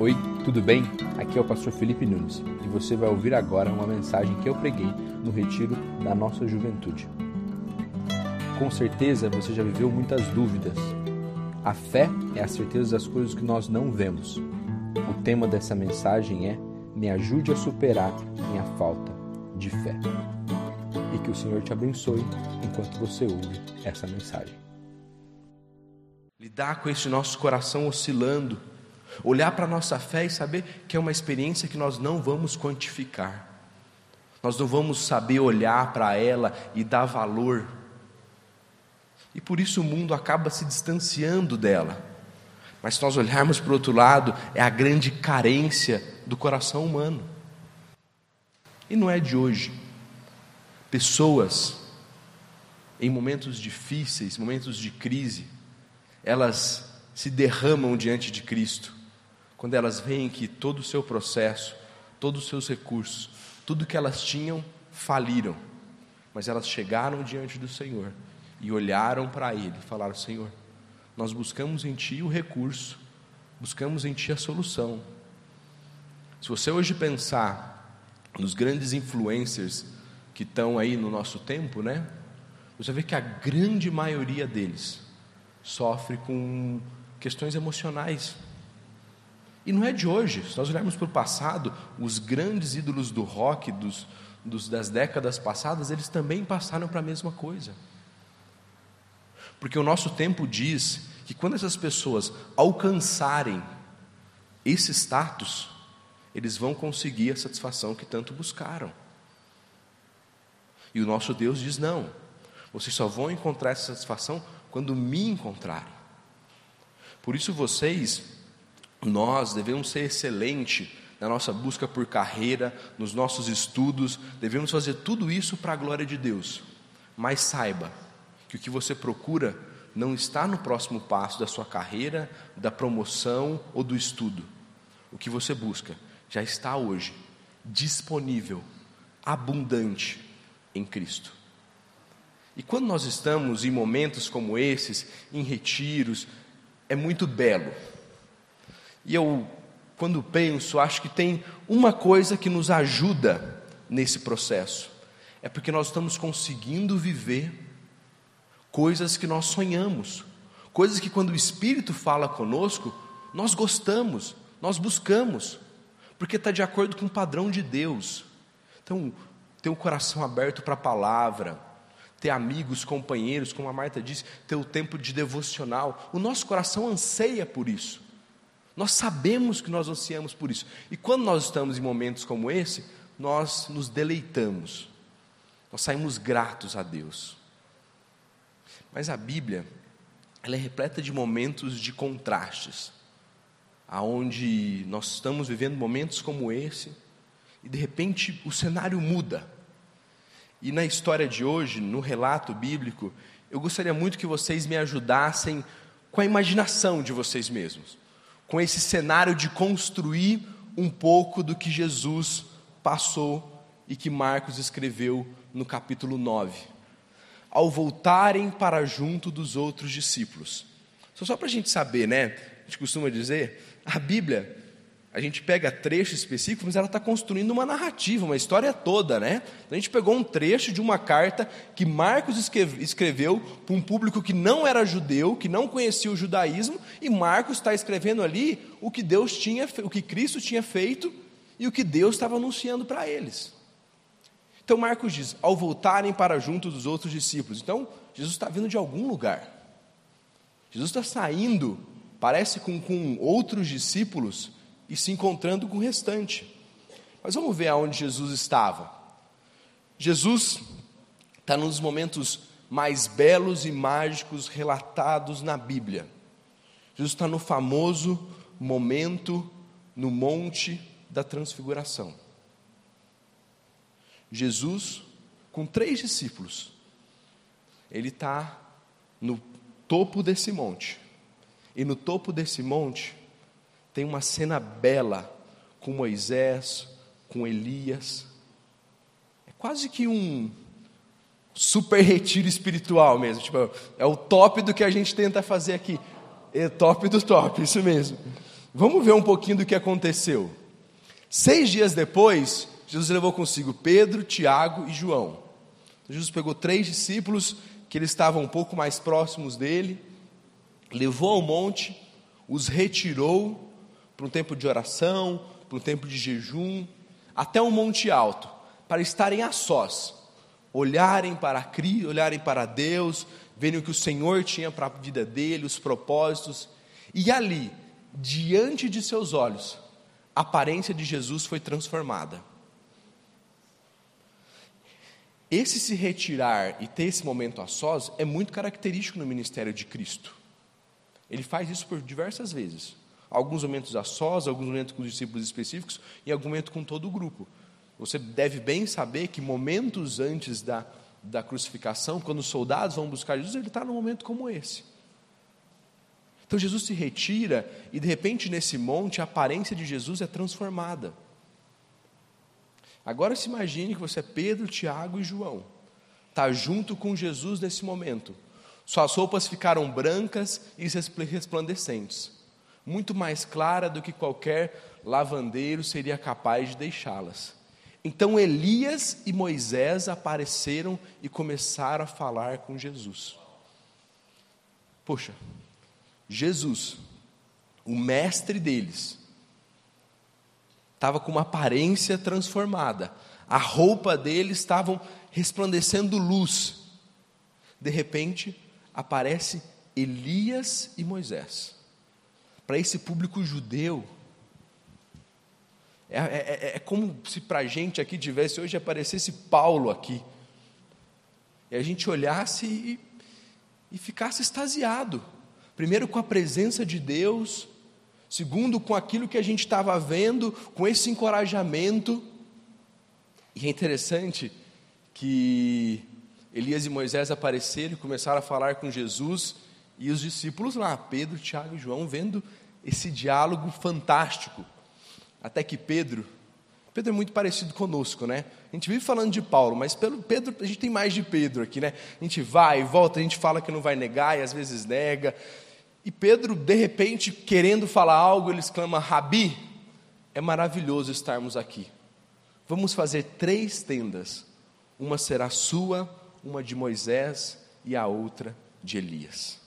Oi, tudo bem? Aqui é o pastor Felipe Nunes e você vai ouvir agora uma mensagem que eu preguei no retiro da nossa juventude. Com certeza você já viveu muitas dúvidas. A fé é a certeza das coisas que nós não vemos. O tema dessa mensagem é Me ajude a superar minha falta de fé. E que o Senhor te abençoe enquanto você ouve essa mensagem. Lidar com esse nosso coração oscilando Olhar para a nossa fé e saber que é uma experiência que nós não vamos quantificar. Nós não vamos saber olhar para ela e dar valor. E por isso o mundo acaba se distanciando dela. Mas se nós olharmos para o outro lado, é a grande carência do coração humano. E não é de hoje. Pessoas, em momentos difíceis, momentos de crise, elas se derramam diante de Cristo quando elas veem que todo o seu processo, todos os seus recursos, tudo que elas tinham, faliram, mas elas chegaram diante do Senhor e olharam para Ele e falaram: Senhor, nós buscamos em Ti o recurso, buscamos em Ti a solução. Se você hoje pensar nos grandes influencers que estão aí no nosso tempo, né? Você vê que a grande maioria deles sofre com questões emocionais e não é de hoje, se nós olharmos para o passado, os grandes ídolos do rock dos, dos, das décadas passadas, eles também passaram para a mesma coisa. Porque o nosso tempo diz que quando essas pessoas alcançarem esse status, eles vão conseguir a satisfação que tanto buscaram. E o nosso Deus diz: não, vocês só vão encontrar essa satisfação quando me encontrarem. Por isso vocês nós devemos ser excelente na nossa busca por carreira, nos nossos estudos, devemos fazer tudo isso para a glória de Deus. Mas saiba que o que você procura não está no próximo passo da sua carreira, da promoção ou do estudo. O que você busca já está hoje disponível, abundante em Cristo. E quando nós estamos em momentos como esses, em retiros, é muito belo e eu, quando penso, acho que tem uma coisa que nos ajuda nesse processo. É porque nós estamos conseguindo viver coisas que nós sonhamos, coisas que quando o Espírito fala conosco, nós gostamos, nós buscamos, porque está de acordo com o padrão de Deus. Então, ter o coração aberto para a palavra, ter amigos, companheiros, como a Marta disse, ter o tempo de devocional, o nosso coração anseia por isso. Nós sabemos que nós ansiamos por isso. E quando nós estamos em momentos como esse, nós nos deleitamos. Nós saímos gratos a Deus. Mas a Bíblia, ela é repleta de momentos de contrastes, aonde nós estamos vivendo momentos como esse e de repente o cenário muda. E na história de hoje, no relato bíblico, eu gostaria muito que vocês me ajudassem com a imaginação de vocês mesmos com esse cenário de construir um pouco do que Jesus passou e que Marcos escreveu no capítulo 9. Ao voltarem para junto dos outros discípulos. Só, só para a gente saber, né? A gente costuma dizer, a Bíblia a gente pega trecho específico, mas ela está construindo uma narrativa, uma história toda, né? Então, a gente pegou um trecho de uma carta que Marcos escreveu para um público que não era judeu, que não conhecia o judaísmo, e Marcos está escrevendo ali o que Deus tinha, o que Cristo tinha feito e o que Deus estava anunciando para eles. Então Marcos diz: ao voltarem para junto dos outros discípulos. Então Jesus está vindo de algum lugar. Jesus está saindo, parece com, com outros discípulos e se encontrando com o restante. Mas vamos ver aonde Jesus estava. Jesus está num dos momentos mais belos e mágicos relatados na Bíblia. Jesus está no famoso momento no Monte da Transfiguração. Jesus, com três discípulos, ele está no topo desse monte. E no topo desse monte, tem uma cena bela com Moisés, com Elias. É quase que um super retiro espiritual mesmo. Tipo, é o top do que a gente tenta fazer aqui. É top do top, isso mesmo. Vamos ver um pouquinho do que aconteceu. Seis dias depois, Jesus levou consigo Pedro, Tiago e João. Jesus pegou três discípulos que eles estavam um pouco mais próximos dele, levou ao monte, os retirou para um tempo de oração, para um tempo de jejum, até um monte alto, para estarem a sós, olharem para Cristo, olharem para Deus, verem o que o Senhor tinha para a vida dele, os propósitos, e ali, diante de seus olhos, a aparência de Jesus foi transformada. Esse se retirar e ter esse momento a sós é muito característico no ministério de Cristo. Ele faz isso por diversas vezes. Alguns momentos a sós, alguns momentos com os discípulos específicos e algum momento com todo o grupo. Você deve bem saber que momentos antes da, da crucificação, quando os soldados vão buscar Jesus, ele está num momento como esse. Então Jesus se retira e de repente nesse monte a aparência de Jesus é transformada. Agora se imagine que você é Pedro, Tiago e João. Está junto com Jesus nesse momento. Suas roupas ficaram brancas e resplandecentes, muito mais clara do que qualquer lavandeiro seria capaz de deixá-las. Então Elias e Moisés apareceram e começaram a falar com Jesus. Poxa, Jesus, o mestre deles, estava com uma aparência transformada, a roupa deles estava resplandecendo luz. De repente, aparece Elias e Moisés. Para esse público judeu, é, é, é, é como se para a gente aqui tivesse hoje aparecesse Paulo aqui. E a gente olhasse e, e ficasse extasiado. Primeiro com a presença de Deus, segundo com aquilo que a gente estava vendo, com esse encorajamento. E é interessante que Elias e Moisés apareceram e começaram a falar com Jesus, e os discípulos lá, Pedro, Tiago e João, vendo esse diálogo fantástico. Até que Pedro, Pedro é muito parecido conosco, né? A gente vive falando de Paulo, mas pelo Pedro, a gente tem mais de Pedro aqui, né? A gente vai e volta, a gente fala que não vai negar e às vezes nega. E Pedro, de repente, querendo falar algo, ele exclama: Rabi, é maravilhoso estarmos aqui. Vamos fazer três tendas: uma será sua, uma de Moisés e a outra de Elias.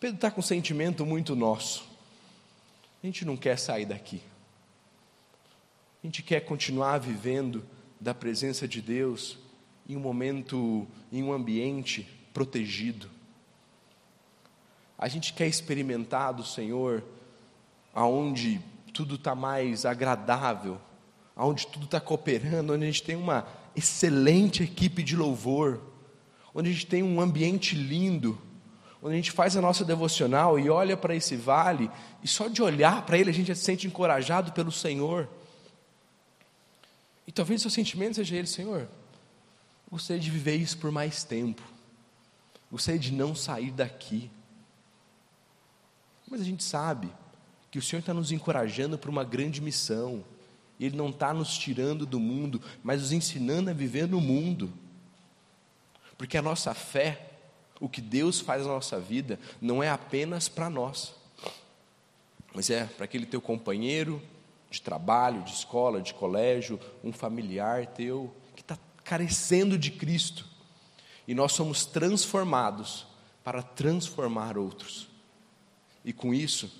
Pedro está com um sentimento muito nosso. A gente não quer sair daqui. A gente quer continuar vivendo da presença de Deus em um momento, em um ambiente protegido. A gente quer experimentar do Senhor aonde tudo está mais agradável, aonde tudo está cooperando, onde a gente tem uma excelente equipe de louvor, onde a gente tem um ambiente lindo onde a gente faz a nossa devocional e olha para esse vale, e só de olhar para ele a gente se sente encorajado pelo Senhor. E talvez o seu sentimento seja ele, Senhor, gostaria de viver isso por mais tempo, gostaria de não sair daqui. Mas a gente sabe que o Senhor está nos encorajando para uma grande missão, Ele não está nos tirando do mundo, mas nos ensinando a viver no mundo, porque a nossa fé, o que Deus faz na nossa vida não é apenas para nós, mas é para aquele teu companheiro de trabalho, de escola, de colégio, um familiar teu que está carecendo de Cristo. E nós somos transformados para transformar outros. E com isso,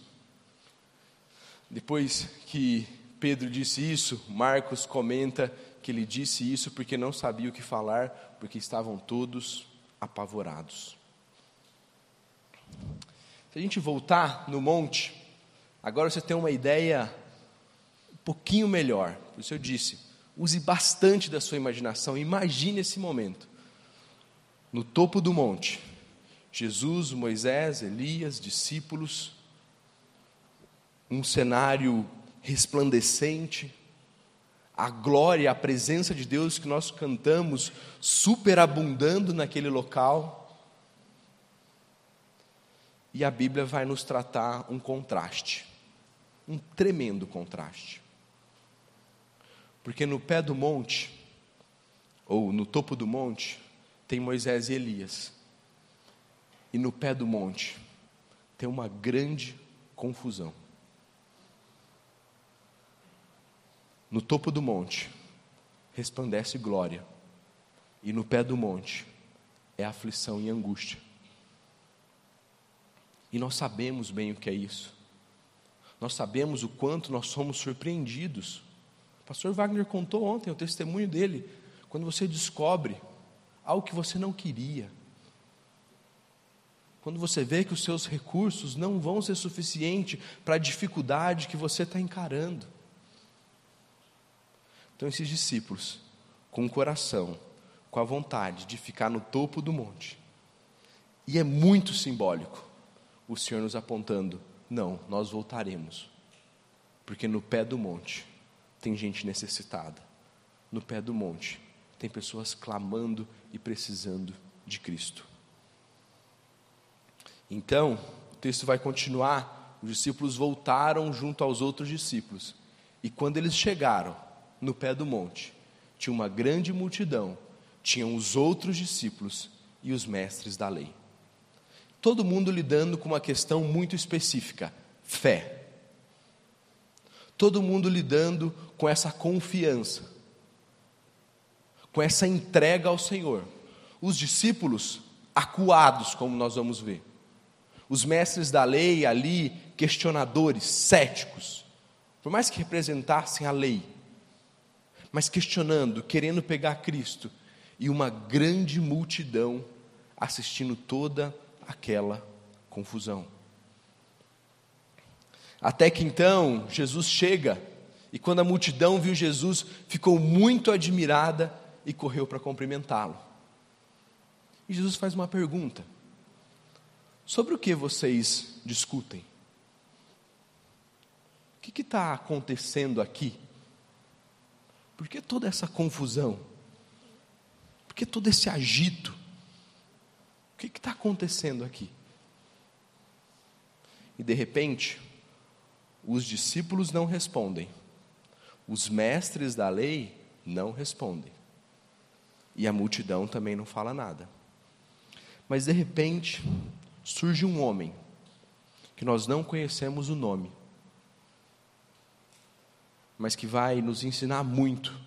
depois que Pedro disse isso, Marcos comenta que ele disse isso porque não sabia o que falar, porque estavam todos apavorados. Se a gente voltar no monte, agora você tem uma ideia um pouquinho melhor. Por isso eu disse, use bastante da sua imaginação, imagine esse momento. No topo do monte, Jesus, Moisés, Elias, discípulos, um cenário resplandecente, a glória, a presença de Deus que nós cantamos superabundando naquele local. E a Bíblia vai nos tratar um contraste, um tremendo contraste. Porque no pé do monte, ou no topo do monte, tem Moisés e Elias. E no pé do monte tem uma grande confusão. No topo do monte resplandece glória, e no pé do monte é aflição e angústia. E nós sabemos bem o que é isso. Nós sabemos o quanto nós somos surpreendidos. O pastor Wagner contou ontem o testemunho dele, quando você descobre algo que você não queria. Quando você vê que os seus recursos não vão ser suficientes para a dificuldade que você está encarando. Então, esses discípulos, com o coração, com a vontade de ficar no topo do monte, e é muito simbólico o Senhor nos apontando: não, nós voltaremos, porque no pé do monte tem gente necessitada, no pé do monte tem pessoas clamando e precisando de Cristo. Então, o texto vai continuar. Os discípulos voltaram junto aos outros discípulos. E quando eles chegaram, no pé do monte, tinha uma grande multidão, tinham os outros discípulos e os mestres da lei. Todo mundo lidando com uma questão muito específica: fé. Todo mundo lidando com essa confiança, com essa entrega ao Senhor. Os discípulos acuados, como nós vamos ver. Os mestres da lei ali, questionadores, céticos, por mais que representassem a lei, mas questionando, querendo pegar Cristo, e uma grande multidão assistindo toda aquela confusão. Até que então Jesus chega, e quando a multidão viu Jesus, ficou muito admirada e correu para cumprimentá-lo. E Jesus faz uma pergunta: Sobre o que vocês discutem? O que está acontecendo aqui? Por que toda essa confusão? Por que todo esse agito? O que está acontecendo aqui? E de repente, os discípulos não respondem, os mestres da lei não respondem, e a multidão também não fala nada. Mas de repente, surge um homem, que nós não conhecemos o nome, mas que vai nos ensinar muito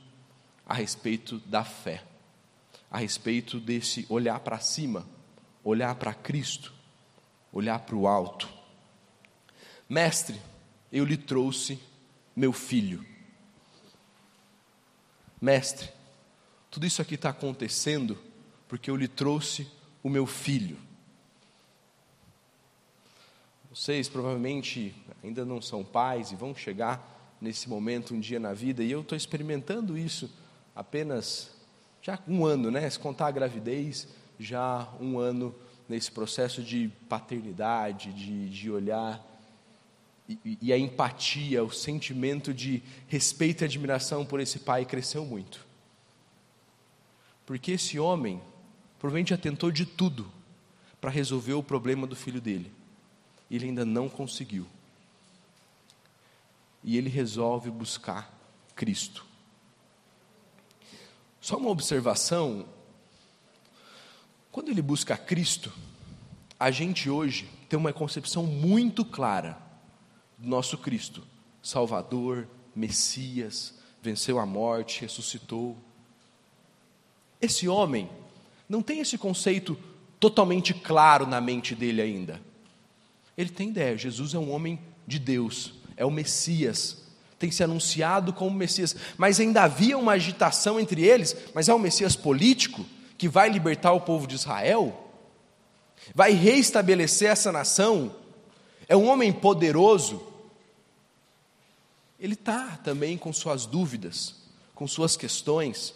a respeito da fé, a respeito desse olhar para cima, olhar para Cristo, olhar para o alto. Mestre, eu lhe trouxe meu filho. Mestre, tudo isso aqui está acontecendo porque eu lhe trouxe o meu filho. Vocês provavelmente ainda não são pais e vão chegar nesse momento um dia na vida, e eu estou experimentando isso apenas já um ano, né? Se contar a gravidez, já um ano nesse processo de paternidade, de, de olhar, e, a empatia, o sentimento de respeito e admiração por esse pai cresceu muito. Porque esse homem provavelmente já tentou de tudo para resolver o problema do filho dele. Ele ainda não conseguiu e ele resolve buscar Cristo. Só uma observação: quando ele busca Cristo, a gente hoje tem uma concepção muito clara do nosso Cristo, Salvador, Messias, venceu a morte, ressuscitou. Esse homem não tem esse conceito totalmente claro na mente dele ainda. Ele tem ideia, Jesus é um homem de Deus, é o Messias, tem se anunciado como Messias, mas ainda havia uma agitação entre eles, mas é o Messias político que vai libertar o povo de Israel? Vai reestabelecer essa nação? É um homem poderoso? Ele está também com suas dúvidas, com suas questões,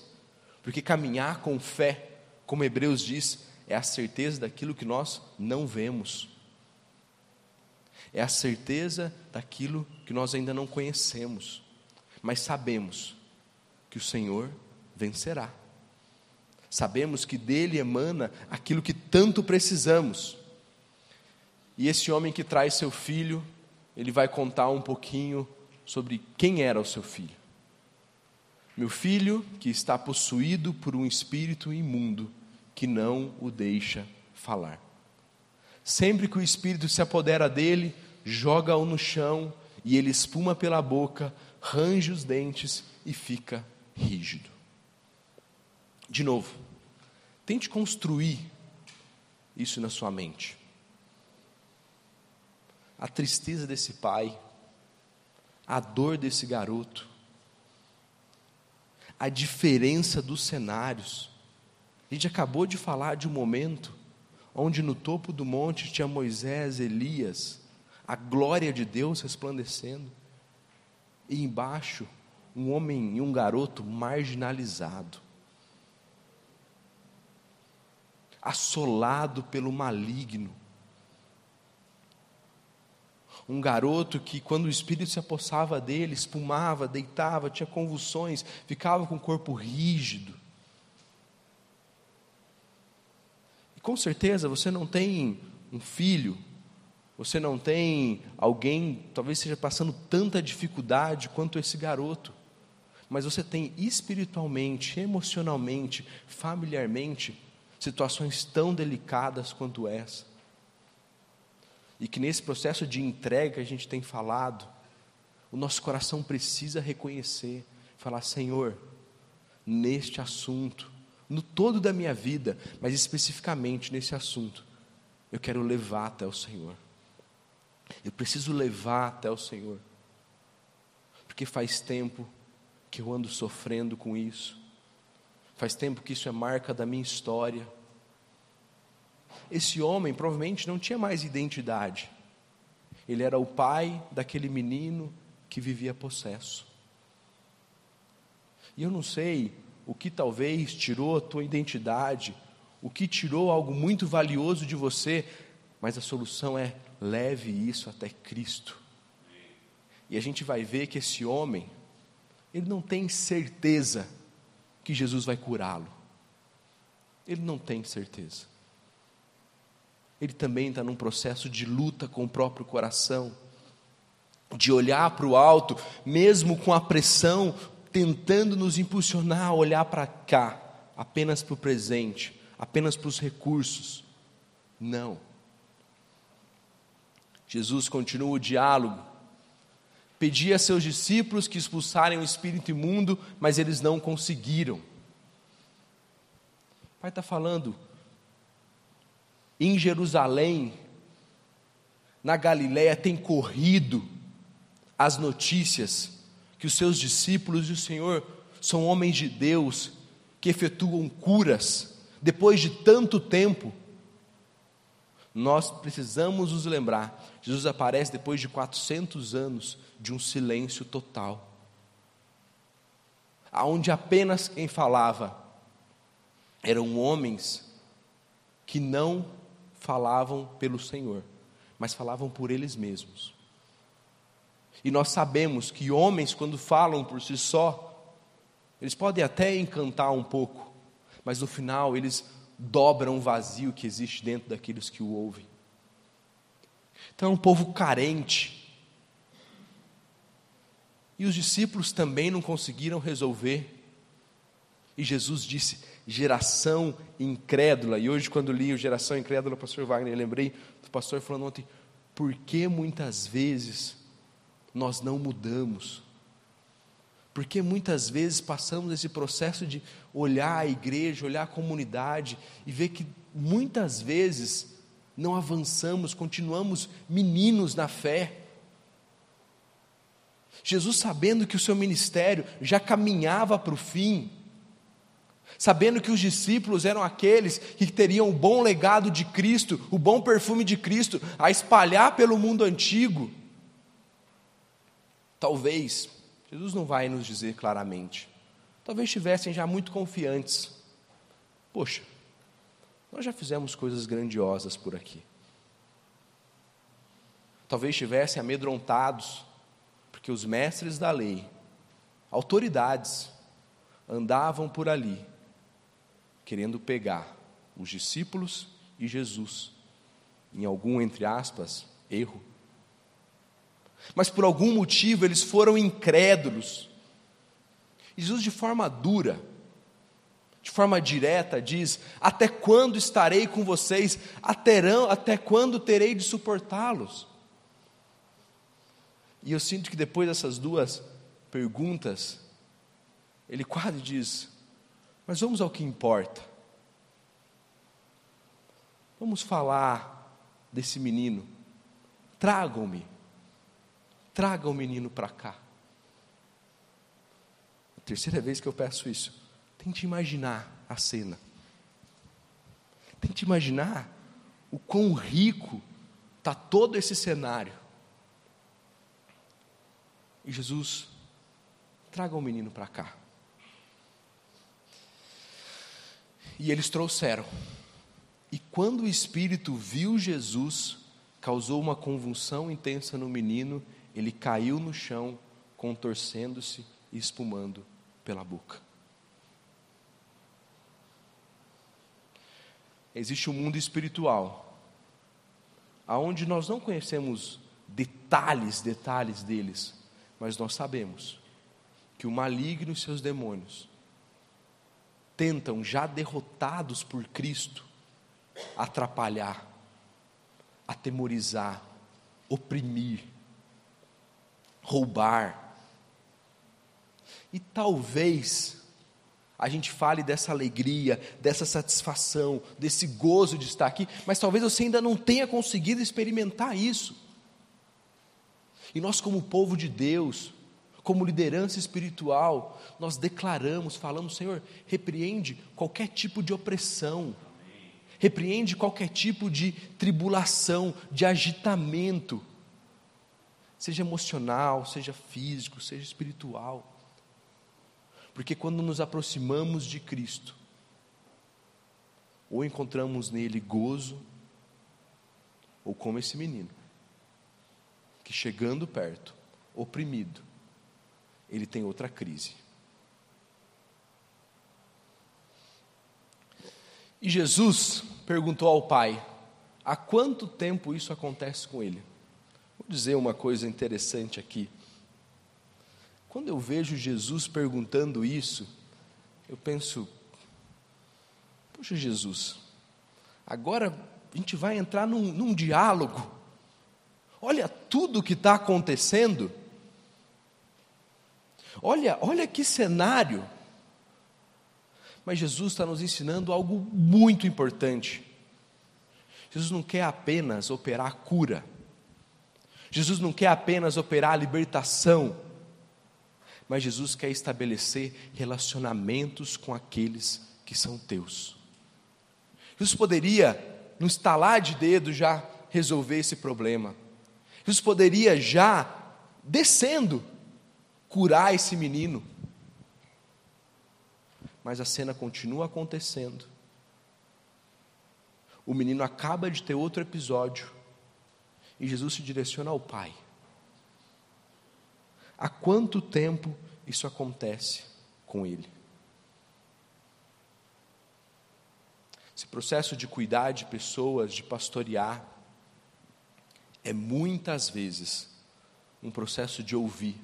porque caminhar com fé, como Hebreus diz, é a certeza daquilo que nós não vemos é a certeza daquilo que nós ainda não conhecemos, mas sabemos que o Senhor vencerá. Sabemos que dele emana aquilo que tanto precisamos. E esse homem que traz seu filho, ele vai contar um pouquinho sobre quem era o seu filho. Meu filho que está possuído por um espírito imundo que não o deixa falar. Sempre que o espírito se apodera dele, joga-o no chão e ele espuma pela boca, range os dentes e fica rígido. De novo, tente construir isso na sua mente. A tristeza desse pai, a dor desse garoto, a diferença dos cenários. A gente acabou de falar de um momento onde no topo do monte tinha Moisés, Elias, a glória de Deus resplandecendo, e embaixo um homem e um garoto marginalizado, assolado pelo maligno. Um garoto que, quando o espírito se apossava dele, espumava, deitava, tinha convulsões, ficava com o corpo rígido. E com certeza você não tem um filho, você não tem alguém, talvez esteja passando tanta dificuldade quanto esse garoto, mas você tem espiritualmente, emocionalmente, familiarmente, situações tão delicadas quanto essa. E que nesse processo de entrega que a gente tem falado, o nosso coração precisa reconhecer, falar: Senhor, neste assunto, no todo da minha vida, mas especificamente nesse assunto, eu quero levar até o Senhor. Eu preciso levar até o Senhor, porque faz tempo que eu ando sofrendo com isso, faz tempo que isso é marca da minha história. Esse homem provavelmente não tinha mais identidade, ele era o pai daquele menino que vivia possesso. E eu não sei o que talvez tirou a tua identidade, o que tirou algo muito valioso de você, mas a solução é leve isso até Cristo. E a gente vai ver que esse homem, ele não tem certeza que Jesus vai curá-lo. Ele não tem certeza. Ele também está num processo de luta com o próprio coração, de olhar para o alto, mesmo com a pressão, tentando nos impulsionar a olhar para cá, apenas para o presente, apenas para os recursos. Não. Jesus continua o diálogo. Pedia a seus discípulos que expulsarem o espírito imundo, mas eles não conseguiram. O Pai está falando, em Jerusalém, na Galiléia, tem corrido as notícias que os seus discípulos e o Senhor são homens de Deus que efetuam curas depois de tanto tempo nós precisamos nos lembrar: Jesus aparece depois de 400 anos de um silêncio total, aonde apenas quem falava eram homens que não falavam pelo Senhor, mas falavam por eles mesmos. E nós sabemos que homens, quando falam por si só, eles podem até encantar um pouco, mas no final eles dobram o vazio que existe dentro daqueles que o ouvem. Então é um povo carente. E os discípulos também não conseguiram resolver. E Jesus disse: geração incrédula. E hoje, quando li o Geração Incrédula, pastor Wagner, lembrei do pastor falando ontem: por que muitas vezes nós não mudamos? Porque muitas vezes passamos esse processo de olhar a igreja, olhar a comunidade e ver que muitas vezes não avançamos, continuamos meninos na fé. Jesus, sabendo que o seu ministério já caminhava para o fim, sabendo que os discípulos eram aqueles que teriam o bom legado de Cristo, o bom perfume de Cristo a espalhar pelo mundo antigo, talvez Jesus não vai nos dizer claramente. Talvez estivessem já muito confiantes. Poxa, nós já fizemos coisas grandiosas por aqui. Talvez estivessem amedrontados, porque os mestres da lei, autoridades, andavam por ali, querendo pegar os discípulos e Jesus, em algum, entre aspas, erro mas por algum motivo eles foram incrédulos. Jesus, de forma dura, de forma direta, diz: Até quando estarei com vocês? Até quando terei de suportá-los? E eu sinto que depois dessas duas perguntas, ele quase diz: Mas vamos ao que importa. Vamos falar desse menino. Tragam-me. Traga o menino para cá. A terceira vez que eu peço isso. Tente imaginar a cena. Tente imaginar o quão rico está todo esse cenário. E Jesus, traga o menino para cá. E eles trouxeram. E quando o espírito viu Jesus, causou uma convulsão intensa no menino, ele caiu no chão, contorcendo-se e espumando pela boca. Existe um mundo espiritual, aonde nós não conhecemos detalhes, detalhes deles, mas nós sabemos que o maligno e seus demônios tentam, já derrotados por Cristo, atrapalhar, atemorizar, oprimir, roubar. E talvez a gente fale dessa alegria, dessa satisfação, desse gozo de estar aqui, mas talvez você ainda não tenha conseguido experimentar isso. E nós, como povo de Deus, como liderança espiritual, nós declaramos, falamos, Senhor, repreende qualquer tipo de opressão, repreende qualquer tipo de tribulação, de agitamento, seja emocional, seja físico, seja espiritual. Porque quando nos aproximamos de Cristo, ou encontramos nele gozo, ou como esse menino, que chegando perto, oprimido, ele tem outra crise. E Jesus perguntou ao pai: há quanto tempo isso acontece com ele? Dizer uma coisa interessante aqui. Quando eu vejo Jesus perguntando isso, eu penso: Poxa, Jesus, agora a gente vai entrar num, num diálogo. Olha tudo o que está acontecendo. Olha, olha que cenário. Mas Jesus está nos ensinando algo muito importante. Jesus não quer apenas operar cura. Jesus não quer apenas operar a libertação. Mas Jesus quer estabelecer relacionamentos com aqueles que são teus. Jesus poderia, no estalar de dedo, já resolver esse problema. Jesus poderia já, descendo, curar esse menino mas a cena continua acontecendo. O menino acaba de ter outro episódio e Jesus se direciona ao pai. Há quanto tempo isso acontece com ele? Esse processo de cuidar de pessoas, de pastorear, é muitas vezes um processo de ouvir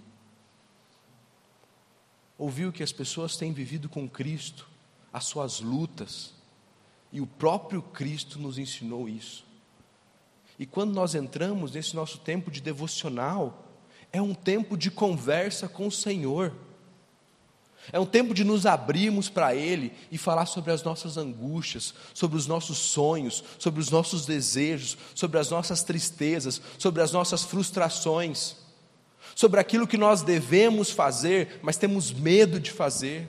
ouviu que as pessoas têm vivido com Cristo, as suas lutas, e o próprio Cristo nos ensinou isso. E quando nós entramos nesse nosso tempo de devocional, é um tempo de conversa com o Senhor. É um tempo de nos abrirmos para Ele e falar sobre as nossas angústias, sobre os nossos sonhos, sobre os nossos desejos, sobre as nossas tristezas, sobre as nossas frustrações sobre aquilo que nós devemos fazer, mas temos medo de fazer.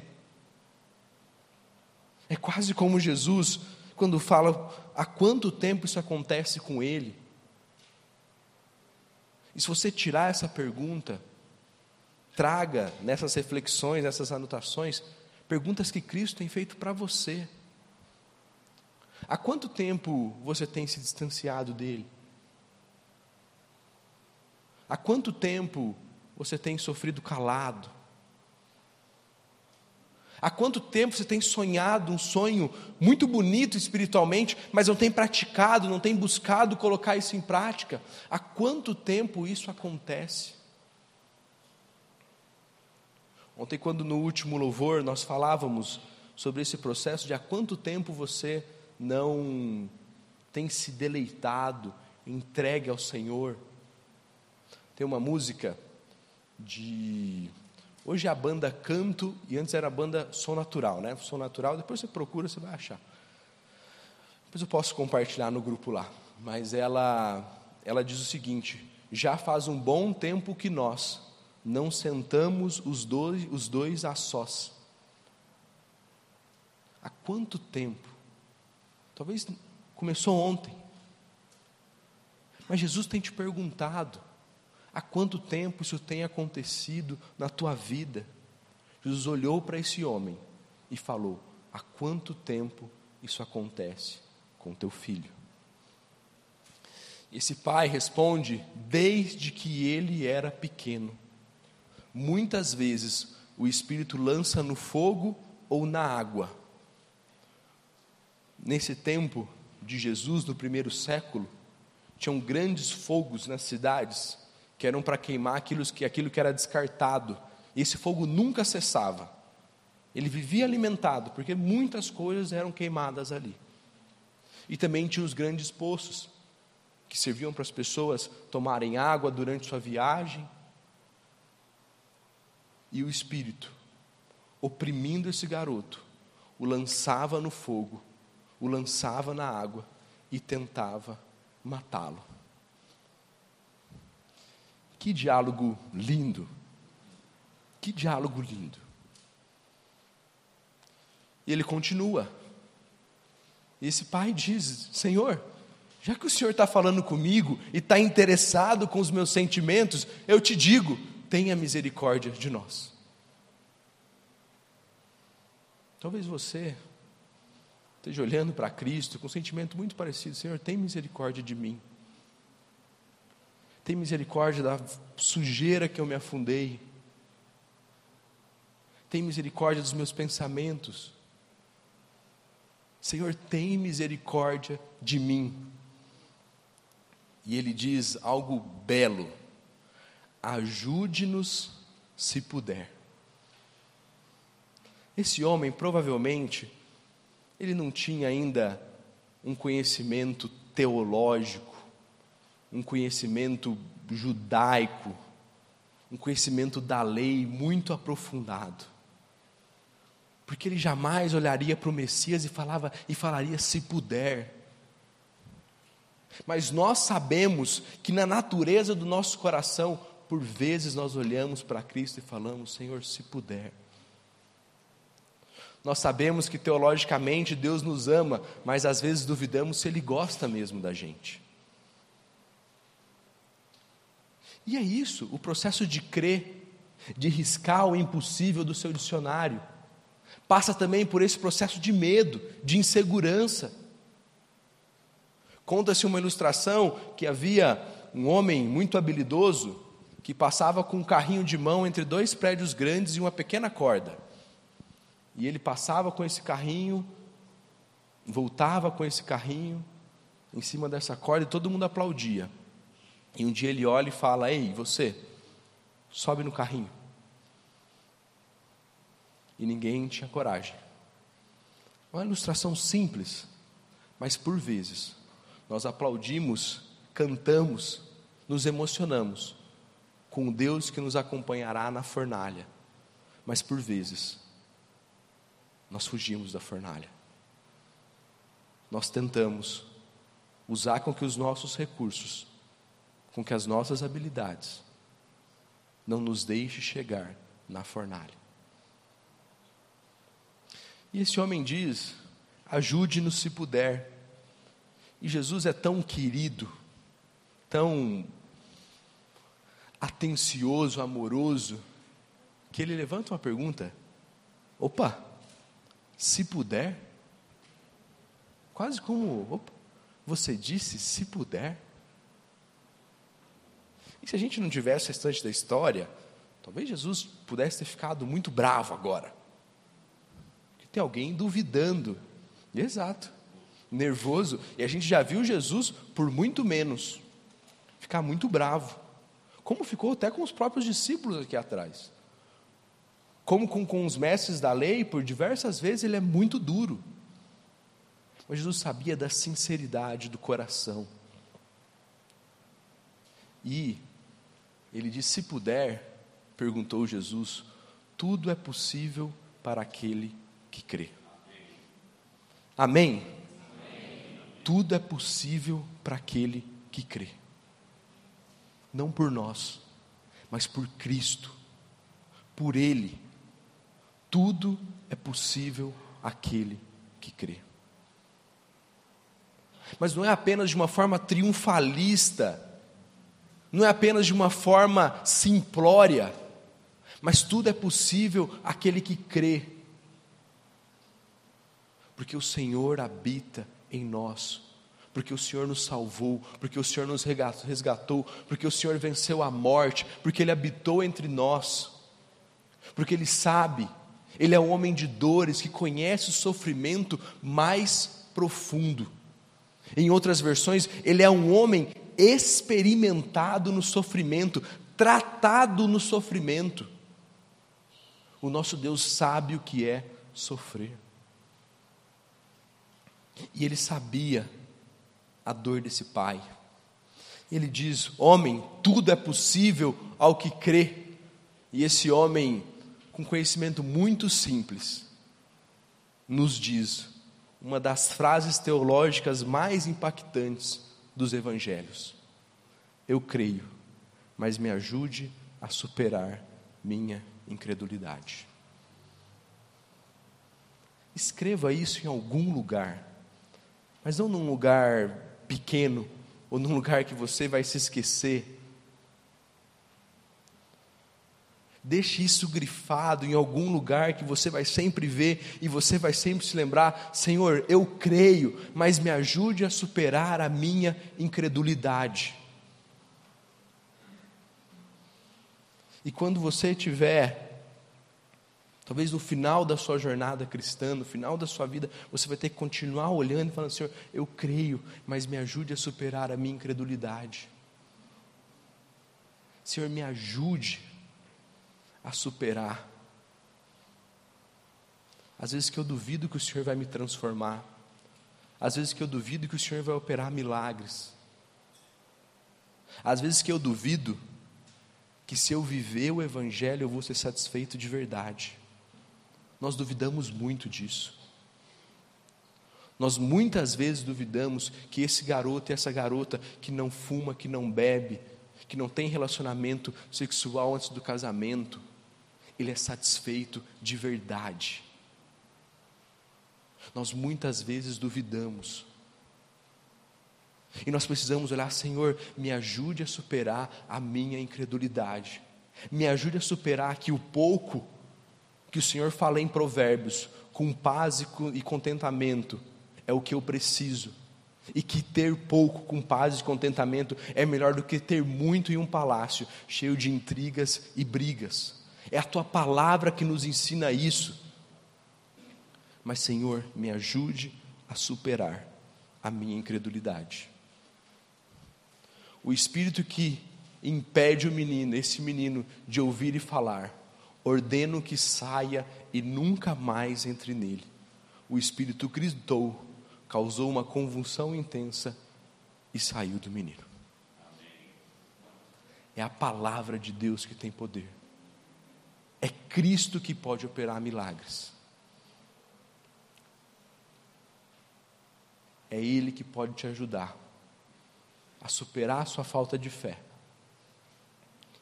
É quase como Jesus, quando fala há quanto tempo isso acontece com ele. E se você tirar essa pergunta, traga nessas reflexões, nessas anotações, perguntas que Cristo tem feito para você. Há quanto tempo você tem se distanciado dele? Há quanto tempo você tem sofrido calado? Há quanto tempo você tem sonhado um sonho muito bonito espiritualmente, mas não tem praticado, não tem buscado colocar isso em prática? Há quanto tempo isso acontece? Ontem, quando no último louvor nós falávamos sobre esse processo de há quanto tempo você não tem se deleitado, entregue ao Senhor, Tem uma música de. Hoje é a banda Canto e antes era a banda Som Natural, né? Som Natural, depois você procura, você vai achar. Depois eu posso compartilhar no grupo lá. Mas ela, ela diz o seguinte: já faz um bom tempo que nós não sentamos os dois, os dois a sós. Há quanto tempo? Talvez começou ontem. Mas Jesus tem te perguntado: há quanto tempo isso tem acontecido na tua vida? Jesus olhou para esse homem e falou: há quanto tempo isso acontece com teu filho? Esse pai responde: desde que ele era pequeno. Muitas vezes o Espírito lança no fogo ou na água. Nesse tempo de Jesus, no primeiro século, tinham grandes fogos nas cidades que eram para queimar aquilo que, aquilo que era descartado. E esse fogo nunca cessava. Ele vivia alimentado, porque muitas coisas eram queimadas ali. E também tinha os grandes poços, que serviam para as pessoas tomarem água durante sua viagem. E o Espírito, oprimindo esse garoto, o lançava no fogo, o lançava na água e tentava matá-lo. Que diálogo lindo! Que diálogo lindo! E ele continua. E esse pai diz: Senhor, já que o Senhor está falando comigo e está interessado com os meus sentimentos, eu te digo: tenha misericórdia de nós. Talvez você esteja olhando para Cristo com um sentimento muito parecido: Senhor, tem misericórdia de mim. Tem misericórdia da sujeira que eu me afundei. Tem misericórdia dos meus pensamentos. Senhor, tem misericórdia de mim. E ele diz algo belo: ajude-nos se puder. Esse homem provavelmente ele não tinha ainda um conhecimento teológico, um conhecimento judaico, um conhecimento da lei muito aprofundado. Porque ele jamais olharia para o Messias e falava e falaria se puder. Mas nós sabemos que na natureza do nosso coração, por vezes nós olhamos para Cristo e falamos: Senhor, se puder. Nós sabemos que teologicamente Deus nos ama, mas às vezes duvidamos se Ele gosta mesmo da gente. E é isso, o processo de crer, de riscar o impossível do seu dicionário, passa também por esse processo de medo, de insegurança. Conta-se uma ilustração que havia um homem muito habilidoso que passava com um carrinho de mão entre dois prédios grandes e uma pequena corda. E ele passava com esse carrinho, voltava com esse carrinho em cima dessa corda e todo mundo aplaudia. E um dia ele olha e fala: Ei, você, sobe no carrinho. E ninguém tinha coragem. Uma ilustração simples, mas por vezes nós aplaudimos, cantamos, nos emocionamos com o Deus que nos acompanhará na fornalha, mas por vezes nós fugimos da fornalha. Nós tentamos usar com que os nossos recursos, com que as nossas habilidades, não nos deixe chegar na fornalha. E esse homem diz: ajude-nos se puder. E Jesus é tão querido, tão atencioso, amoroso, que ele levanta uma pergunta: opa, se puder. Quase como, opa, você disse, se puder. E se a gente não tivesse o restante da história, talvez Jesus pudesse ter ficado muito bravo agora. Porque tem alguém duvidando. Exato. Nervoso. E a gente já viu Jesus por muito menos. Ficar muito bravo. Como ficou até com os próprios discípulos aqui atrás como com, com os mestres da lei, por diversas vezes ele é muito duro. Mas Jesus sabia da sinceridade do coração. E Ele disse: Se puder, perguntou Jesus, tudo é possível para aquele que crê. Amém? Amém? Tudo é possível para aquele que crê. Não por nós, mas por Cristo, por Ele. Tudo é possível aquele que crê. Mas não é apenas de uma forma triunfalista, não é apenas de uma forma simplória, mas tudo é possível aquele que crê, porque o Senhor habita em nós, porque o Senhor nos salvou, porque o Senhor nos resgatou, porque o Senhor venceu a morte, porque Ele habitou entre nós, porque Ele sabe, Ele é um homem de dores que conhece o sofrimento mais profundo. Em outras versões, Ele é um homem experimentado no sofrimento, tratado no sofrimento. O nosso Deus sabe o que é sofrer. E ele sabia a dor desse pai. Ele diz: Homem, tudo é possível ao que crê. E esse homem, com conhecimento muito simples, nos diz uma das frases teológicas mais impactantes dos evangelhos: Eu creio, mas me ajude a superar minha incredulidade. Escreva isso em algum lugar mas não num lugar pequeno ou num lugar que você vai se esquecer. Deixe isso grifado em algum lugar que você vai sempre ver e você vai sempre se lembrar: Senhor, eu creio, mas me ajude a superar a minha incredulidade. E quando você tiver Talvez no final da sua jornada cristã, no final da sua vida, você vai ter que continuar olhando e falando: Senhor, eu creio, mas me ajude a superar a minha incredulidade. Senhor, me ajude a superar. Às vezes que eu duvido que o Senhor vai me transformar. Às vezes que eu duvido que o Senhor vai operar milagres. Às vezes que eu duvido que se eu viver o Evangelho eu vou ser satisfeito de verdade. Nós duvidamos muito disso. Nós muitas vezes duvidamos que esse garoto e essa garota que não fuma, que não bebe, que não tem relacionamento sexual antes do casamento, ele é satisfeito de verdade. Nós muitas vezes duvidamos. E nós precisamos olhar, Senhor, me ajude a superar a minha incredulidade. Me ajude a superar que o pouco que o Senhor fala em Provérbios, com paz e contentamento é o que eu preciso. E que ter pouco com paz e contentamento é melhor do que ter muito em um palácio cheio de intrigas e brigas. É a tua palavra que nos ensina isso. Mas, Senhor, me ajude a superar a minha incredulidade. O espírito que impede o menino, esse menino, de ouvir e falar, ordeno que saia e nunca mais entre nele. O espírito gritou, causou uma convulsão intensa e saiu do menino. É a palavra de Deus que tem poder. É Cristo que pode operar milagres. É Ele que pode te ajudar a superar a sua falta de fé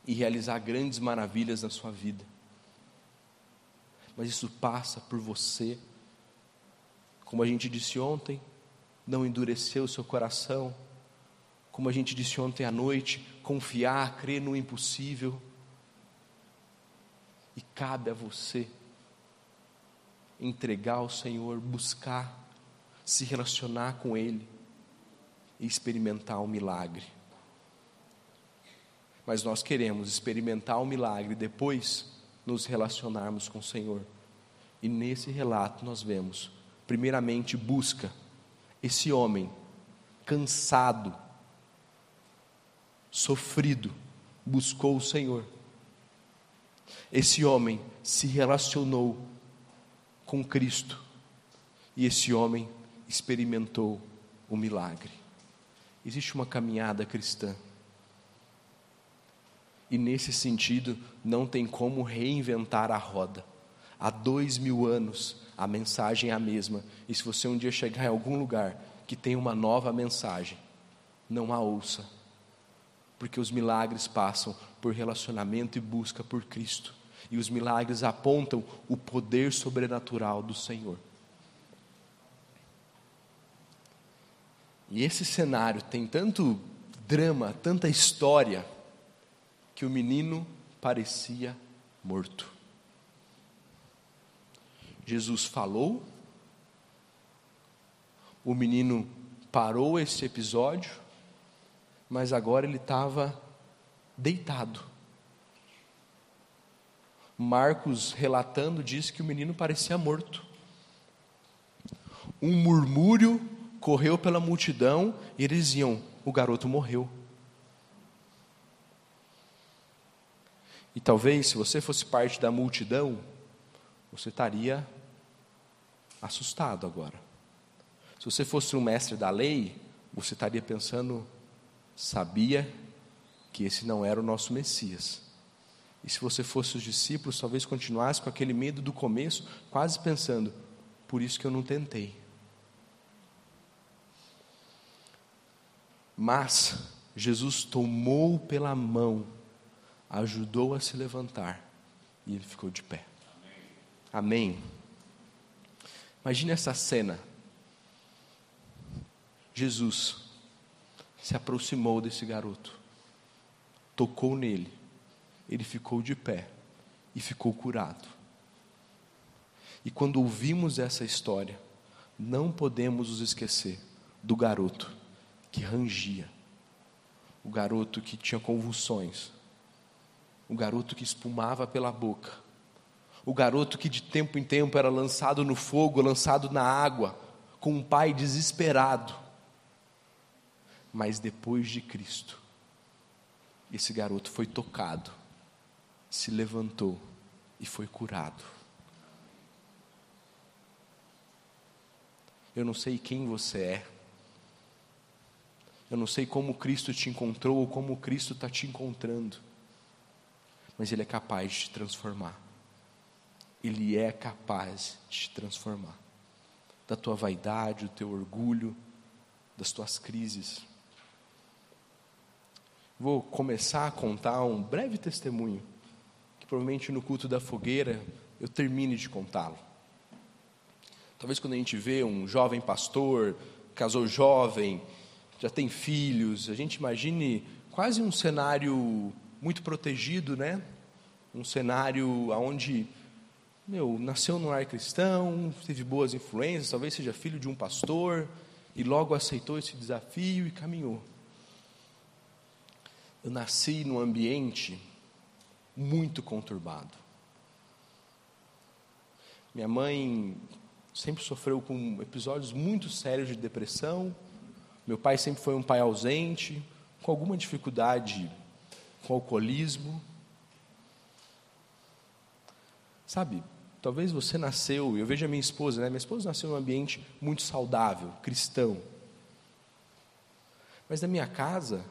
e realizar grandes maravilhas na sua vida mas isso passa por você. Como a gente disse ontem, não endurecer o seu coração. Como a gente disse ontem à noite, confiar, crer no impossível. E cabe a você entregar ao Senhor, buscar, se relacionar com Ele e experimentar o milagre. Mas nós queremos experimentar o milagre depois nos relacionarmos com o Senhor. E nesse relato nós vemos, primeiramente, busca. Esse homem, cansado, sofrido, buscou o Senhor. Esse homem se relacionou com Cristo. E esse homem experimentou o milagre. Existe uma caminhada cristã E nesse sentido, não tem como reinventar a roda. Há dois mil anos, a mensagem é a mesma. E se você um dia chegar em algum lugar que tem uma nova mensagem, não a ouça. Porque os milagres passam por relacionamento e busca por Cristo. E os milagres apontam o poder sobrenatural do Senhor. E esse cenário tem tanto drama, tanta história, que o menino parecia morto. Jesus falou, o menino parou esse episódio, mas agora ele estava deitado. Marcos, relatando, diz que o menino parecia morto. Um murmúrio correu pela multidão e eles diziam: o garoto morreu. E talvez, se você fosse parte da multidão, você estaria assustado agora. Se você fosse um mestre da lei, você estaria pensando: sabia que esse não era o nosso Messias. E se você fosse os discípulos, talvez continuasse com aquele medo do começo, quase pensando: por isso que eu não tentei. Mas Jesus tomou pela mão, ajudou a se levantar e ele ficou de pé. Amém. Imagine essa cena. Jesus se aproximou desse garoto, tocou nele, ele ficou de pé e ficou curado. E quando ouvimos essa história, não podemos nos esquecer do garoto que rangia, o garoto que tinha convulsões, o garoto que espumava pela boca, o garoto que de tempo em tempo era lançado no fogo, lançado na água, com um pai desesperado. Mas depois de Cristo, esse garoto foi tocado, se levantou e foi curado. Eu não sei quem você é, eu não sei como Cristo te encontrou ou como Cristo está te encontrando, mas Ele é capaz de te transformar. Ele é capaz de te transformar. Da tua vaidade, do teu orgulho, das tuas crises. Vou começar a contar um breve testemunho, que provavelmente no culto da fogueira eu termine de contá-lo. Talvez quando a gente vê um jovem pastor, casou jovem, já tem filhos, a gente imagine quase um cenário muito protegido, né? Um cenário onde, meu, nasceu no ar cristão, teve boas influências, talvez seja filho de um pastor, e logo aceitou esse desafio e caminhou. Eu nasci num ambiente muito conturbado. Minha mãe sempre sofreu com episódios muito sérios de depressão, meu pai sempre foi um pai ausente, com alguma dificuldade com alcoolismo. Sabe, talvez você nasceu, eu vejo a minha esposa, né? Minha esposa nasceu num ambiente muito saudável, cristão. Mas na minha casa,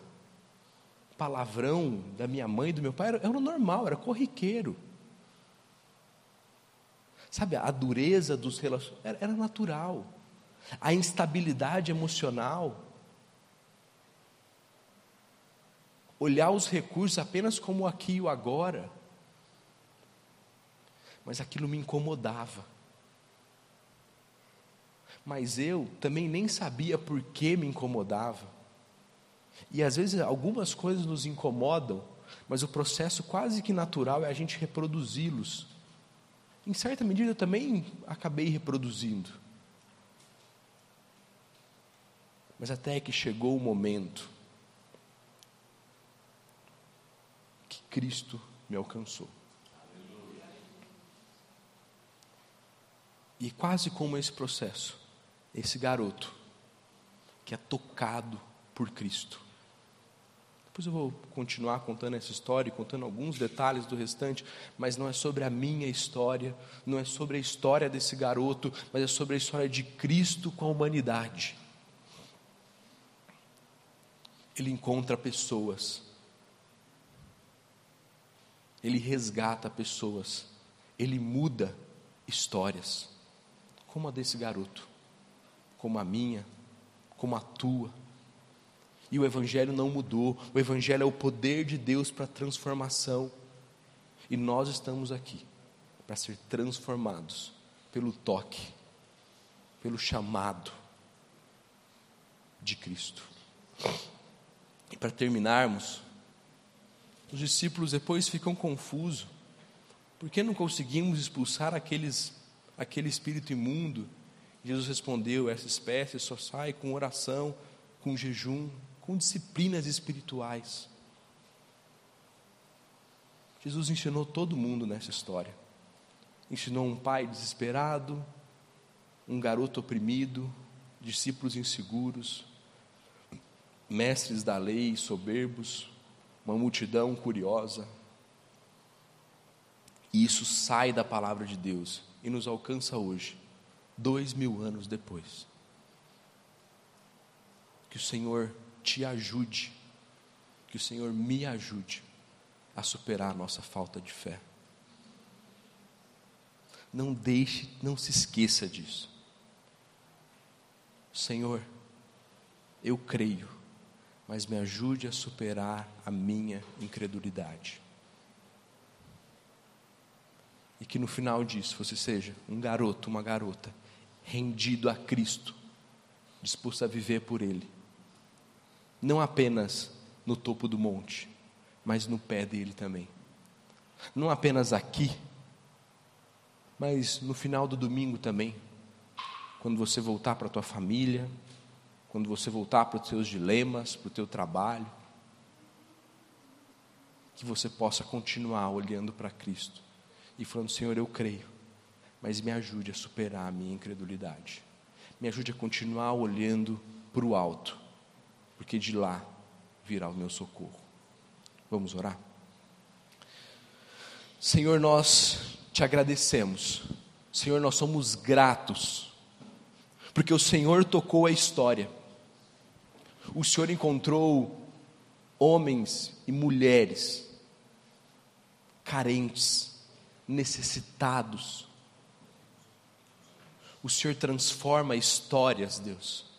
palavrão da minha mãe e do meu pai era, era normal, era corriqueiro. Sabe, a dureza dos relacionamentos era, era natural a instabilidade emocional, olhar os recursos apenas como aqui e o agora. Mas aquilo me incomodava. Mas eu também nem sabia por que me incomodava. E às vezes algumas coisas nos incomodam, mas o processo quase que natural é a gente reproduzi-los. Em certa medida eu também acabei reproduzindo. Mas até que chegou o momento que Cristo me alcançou. E quase como esse processo, esse garoto que é tocado por Cristo. Depois eu vou continuar contando essa história, contando alguns detalhes do restante, mas não é sobre a minha história, não é sobre a história desse garoto, mas é sobre a história de Cristo com a humanidade. ele encontra pessoas. Ele resgata pessoas, ele muda histórias, como a desse garoto, como a minha, como a tua. E o Evangelho não mudou, o Evangelho é o poder de Deus para transformação. E nós estamos aqui para ser transformados pelo toque, pelo chamado de Cristo. E para terminarmos, os discípulos depois ficam confusos. Por que não conseguimos expulsar aqueles, aquele espírito imundo? Jesus respondeu: essa espécie só sai com oração, com jejum, com disciplinas espirituais. Jesus ensinou todo mundo nessa história. Ensinou um pai desesperado, um garoto oprimido, discípulos inseguros, mestres da lei soberbos, uma multidão curiosa. E isso sai da palavra de Deus e nos alcança hoje, dois mil anos depois. Que o Senhor te ajude, que o Senhor me ajude a superar a nossa falta de fé. Não deixe, não se esqueça disso. Senhor, eu creio, mas me ajude a superar a minha incredulidade. E que no final disso você seja um garoto, uma garota, rendido a Cristo, disposto a viver por Ele. Não apenas no topo do monte, mas no pé dele também. Não apenas aqui, mas no final do domingo também, quando você voltar para a tua família, quando você voltar para os seus dilemas, para o teu trabalho, que você possa continuar olhando para Cristo e falando: Senhor, eu creio, mas me ajude a superar a minha incredulidade, me ajude a continuar olhando para o alto, porque de lá virá o meu socorro. Vamos orar? Senhor, nós te agradecemos, Senhor, nós somos gratos, porque o Senhor tocou a história, o Senhor encontrou homens e mulheres carentes, necessitados. O Senhor transforma histórias, Deus.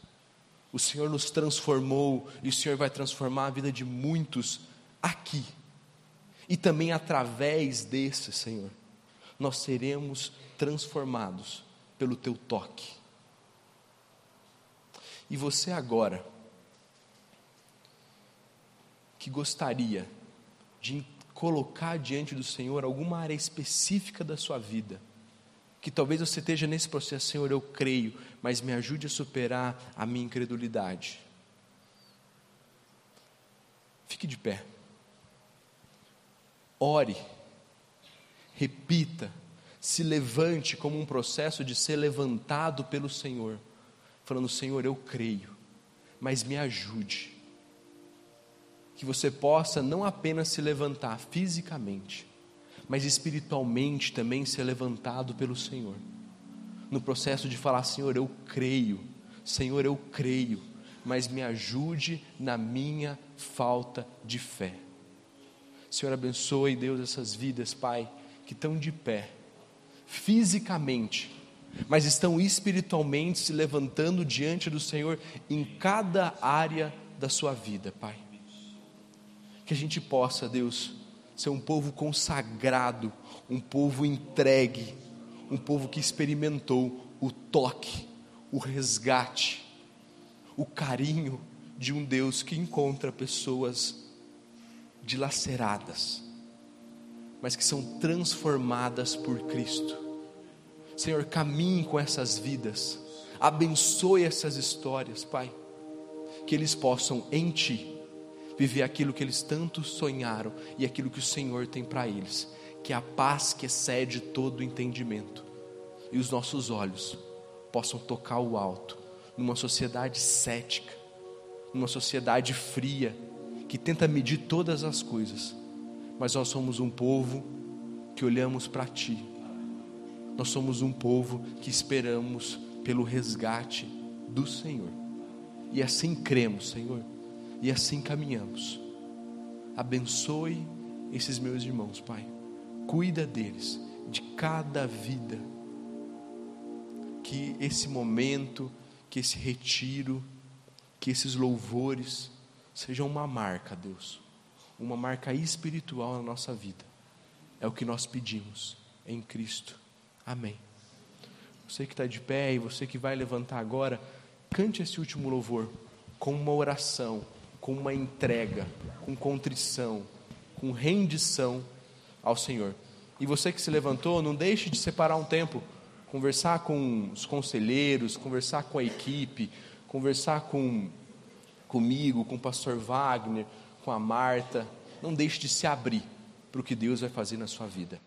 O Senhor nos transformou e o Senhor vai transformar a vida de muitos aqui. E também através desse, Senhor, nós seremos transformados pelo teu toque. E você agora, que gostaria de colocar diante do Senhor alguma área específica da sua vida, que talvez você esteja nesse processo, Senhor, eu creio, mas me ajude a superar a minha incredulidade. Fique de pé. Ore. Repita. Se levante como um processo de ser levantado pelo Senhor, falando: Senhor, eu creio, mas me ajude que você possa não apenas se levantar fisicamente, mas espiritualmente também ser levantado pelo Senhor. No processo de falar, Senhor, eu creio, Senhor, eu creio, mas me ajude na minha falta de fé. Senhor, abençoe, Deus, essas vidas, Pai, que estão de pé, fisicamente, mas estão espiritualmente se levantando diante do Senhor em cada área da sua vida, Pai que a gente possa, Deus, ser um povo consagrado, um povo entregue, um povo que experimentou o toque, o resgate, o carinho de um Deus que encontra pessoas dilaceradas, mas que são transformadas por Cristo. Senhor, caminhe com essas vidas, abençoe essas histórias, Pai, que eles possam em Ti viver aquilo que eles tanto sonharam e aquilo que o Senhor tem para eles, que é a paz que excede todo o entendimento. E os nossos olhos possam tocar o alto numa sociedade cética, numa sociedade fria, que tenta medir todas as coisas. Mas nós somos um povo que olhamos para ti. Nós somos um povo que esperamos pelo resgate do Senhor. E assim cremos, Senhor e assim caminhamos. Abençoe esses meus irmãos, Pai. Cuida deles, de cada vida. Que esse momento, que esse retiro, que esses louvores sejam uma marca, Deus, uma marca espiritual na nossa vida. É o que nós pedimos em Cristo. Amém. Você que está de pé e você que vai levantar agora, cante esse último louvor com uma oração, com uma entrega, com contrição, com rendição ao Senhor. E você que se levantou, não deixe de separar um tempo, conversar com os conselheiros, conversar com a equipe, conversar com comigo, com o pastor Wagner, com a Marta. Não deixe de se abrir para o que Deus vai fazer na sua vida.